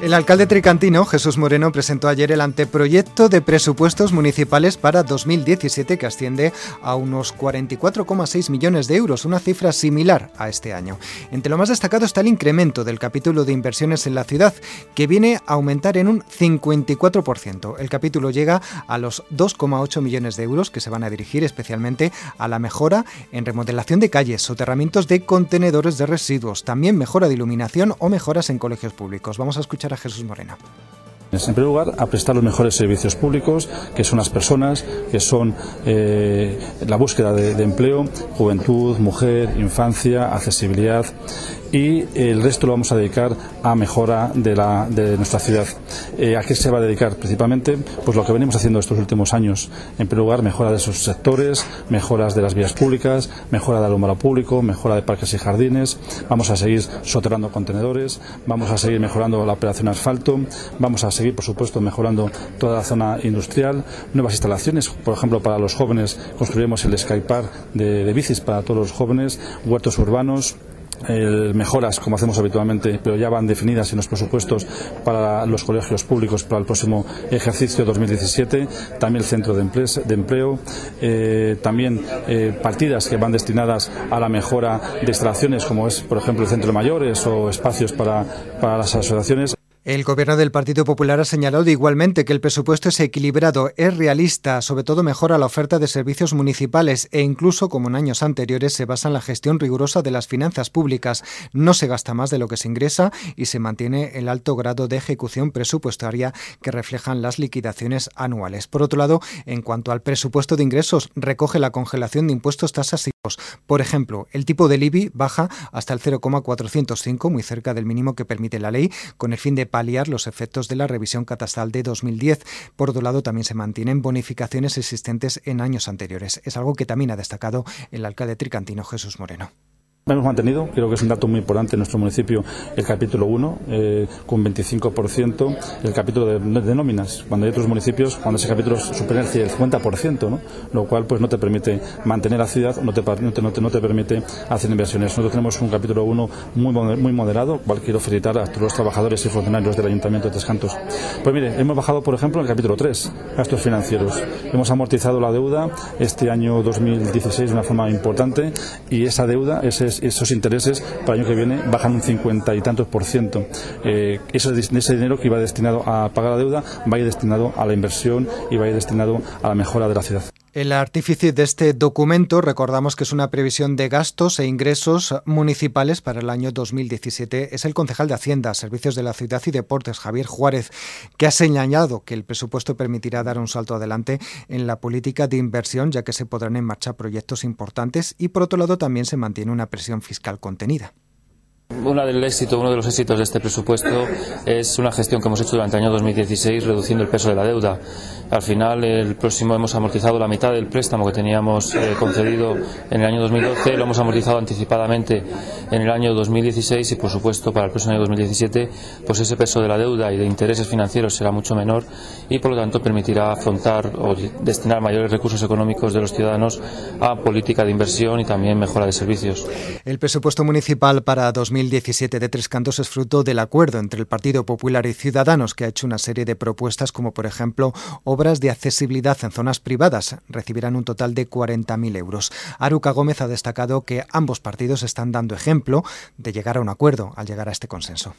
El alcalde tricantino, Jesús Moreno, presentó ayer el anteproyecto de presupuestos municipales para 2017 que asciende a unos 44,6 millones de euros, una cifra similar a este año. Entre lo más destacado está el incremento del capítulo de inversiones en la ciudad, que viene a aumentar en un 54%. El capítulo llega a los 2,8 millones de euros que se van a dirigir especialmente a la mejora en remodelación de calles, soterramientos de contenedores de residuos, también mejora de iluminación o mejoras en colegios públicos. Vamos a escuchar a Jesús Morena. En primer lugar, a prestar los mejores servicios públicos, que son las personas, que son eh, la búsqueda de, empleo, juventud, mujer, infancia, accesibilidad y el resto lo vamos a dedicar a mejora de, la, de nuestra ciudad. Eh, ¿A qué se va a dedicar? Principalmente, pues lo que venimos haciendo estos últimos años. En primer lugar, mejora de esos sectores, mejoras de las vías públicas, mejora de alumbrado público, mejora de parques y jardines. Vamos a seguir soterrando contenedores, vamos a seguir mejorando la operación asfalto, vamos a seguir, por supuesto, mejorando toda la zona industrial, nuevas instalaciones, por ejemplo, para los jóvenes construiremos el Skypark de, de bicis para todos los jóvenes, huertos urbanos, eh, mejoras, como hacemos habitualmente, pero ya van definidas en los presupuestos para los colegios públicos para el próximo ejercicio 2017, también el centro de, de empleo, eh, también eh, partidas que van destinadas a la mejora de instalaciones, como es, por ejemplo, el centro de mayores o espacios para, para las asociaciones. El gobierno del Partido Popular ha señalado igualmente que el presupuesto es equilibrado, es realista, sobre todo mejora la oferta de servicios municipales e incluso, como en años anteriores, se basa en la gestión rigurosa de las finanzas públicas. No se gasta más de lo que se ingresa y se mantiene el alto grado de ejecución presupuestaria que reflejan las liquidaciones anuales. Por otro lado, en cuanto al presupuesto de ingresos, recoge la congelación de impuestos, tasas y por ejemplo, el tipo del IBI baja hasta el 0,405, muy cerca del mínimo que permite la ley, con el fin de paliar los efectos de la revisión catastral de 2010. Por otro lado, también se mantienen bonificaciones existentes en años anteriores. Es algo que también ha destacado el alcalde tricantino Jesús Moreno. Hemos mantenido, creo que es un dato muy importante en nuestro municipio, el capítulo 1, eh, con 25%, el capítulo de, nóminas. Cuando hay otros municipios, cuando ese capítulo supera el 50%, ¿no? lo cual pues no te permite mantener la ciudad, no te, no te, no te permite hacer inversiones. Nosotros tenemos un capítulo 1 muy, muy moderado, cual quiero felicitar a todos los trabajadores y funcionarios del Ayuntamiento de Tres Cantos. Pues mire, hemos bajado, por ejemplo, el capítulo 3, gastos financieros. Hemos amortizado la deuda este año 2016 de una forma importante y esa deuda, ese esos intereses para el año que viene bajan un cincuenta y tantos por ciento. Eh, ese, dinero que iba destinado a pagar la deuda va a ir destinado a la inversión y va a ir destinado a la mejora de la ciudad. El artífice de este documento recordamos que es una previsión de gastos e ingresos municipales para el año 2017. Es el concejal de Hacienda, Servicios de la Ciudad y Deportes, Javier Juárez, que ha señalado que el presupuesto permitirá dar un salto adelante en la política de inversión, ya que se podrán en marcha proyectos importantes y por otro lado también se mantiene una presión fiscal contenida. Uno del éxito, uno de los éxitos de este presupuesto es una gestión que hemos hecho durante el año 2016 reduciendo el peso de la deuda. Al final, el próximo hemos amortizado la mitad del préstamo que teníamos eh, concedido en el año 2012, lo hemos amortizado anticipadamente en el año 2016 y, por supuesto, para el próximo año 2017, pues ese peso de la deuda y de intereses financieros será mucho menor y, por lo tanto, permitirá afrontar o destinar mayores recursos económicos de los ciudadanos a política de inversión y también mejora de servicios. El presupuesto municipal para 2017 de Tres Cantos es fruto del acuerdo entre el Partido Popular y Ciudadanos, que ha hecho una serie de propuestas como, por ejemplo, obras de accesibilidad en zonas privadas recibirán un total de 40.000 euros. Aruca Gómez ha destacado que ambos partidos están dando ejemplo de llegar a un acuerdo al llegar a este consenso.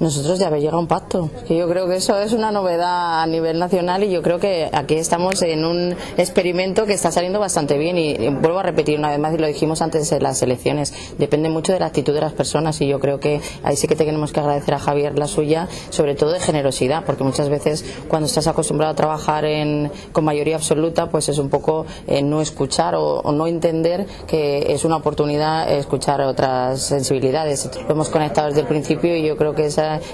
Nosotros de haber llegado a un pacto. Yo creo que eso es una novedad a nivel nacional y yo creo que aquí estamos en un experimento que está saliendo bastante bien y, vuelvo a repetir una vez más y lo dijimos antes de las elecciones, depende mucho de la actitud de las personas y yo creo que ahí sí que tenemos que agradecer a Javier la suya, sobre todo de generosidad, porque muchas veces cuando estás acostumbrado a trabajar en, con mayoría absoluta, pues es un poco eh, no escuchar o, o no entender que es una oportunidad escuchar otras sensibilidades. Lo hemos conectado desde el principio y yo creo que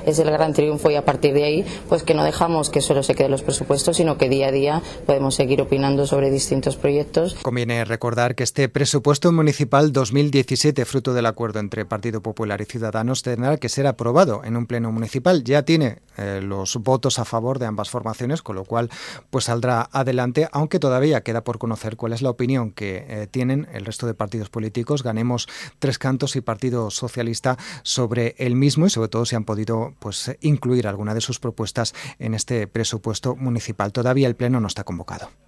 es el gran triunfo y a partir de ahí, pues que no dejamos que solo se queden los presupuestos, sino que día a día podemos seguir opinando sobre distintos proyectos. Conviene recordar que este presupuesto municipal 2017, fruto del acuerdo entre Partido Popular y Ciudadanos, tendrá que ser aprobado en un pleno municipal. Ya tiene eh, los votos a favor de ambas formaciones, con lo cual pues saldrá adelante, aunque todavía queda por conocer cuál es la opinión que eh, tienen el resto de partidos políticos. Ganemos tres cantos y Partido Socialista sobre el mismo y sobre todo si han podido pues incluir alguna de sus propuestas en este presupuesto municipal. Todavía el pleno no está convocado.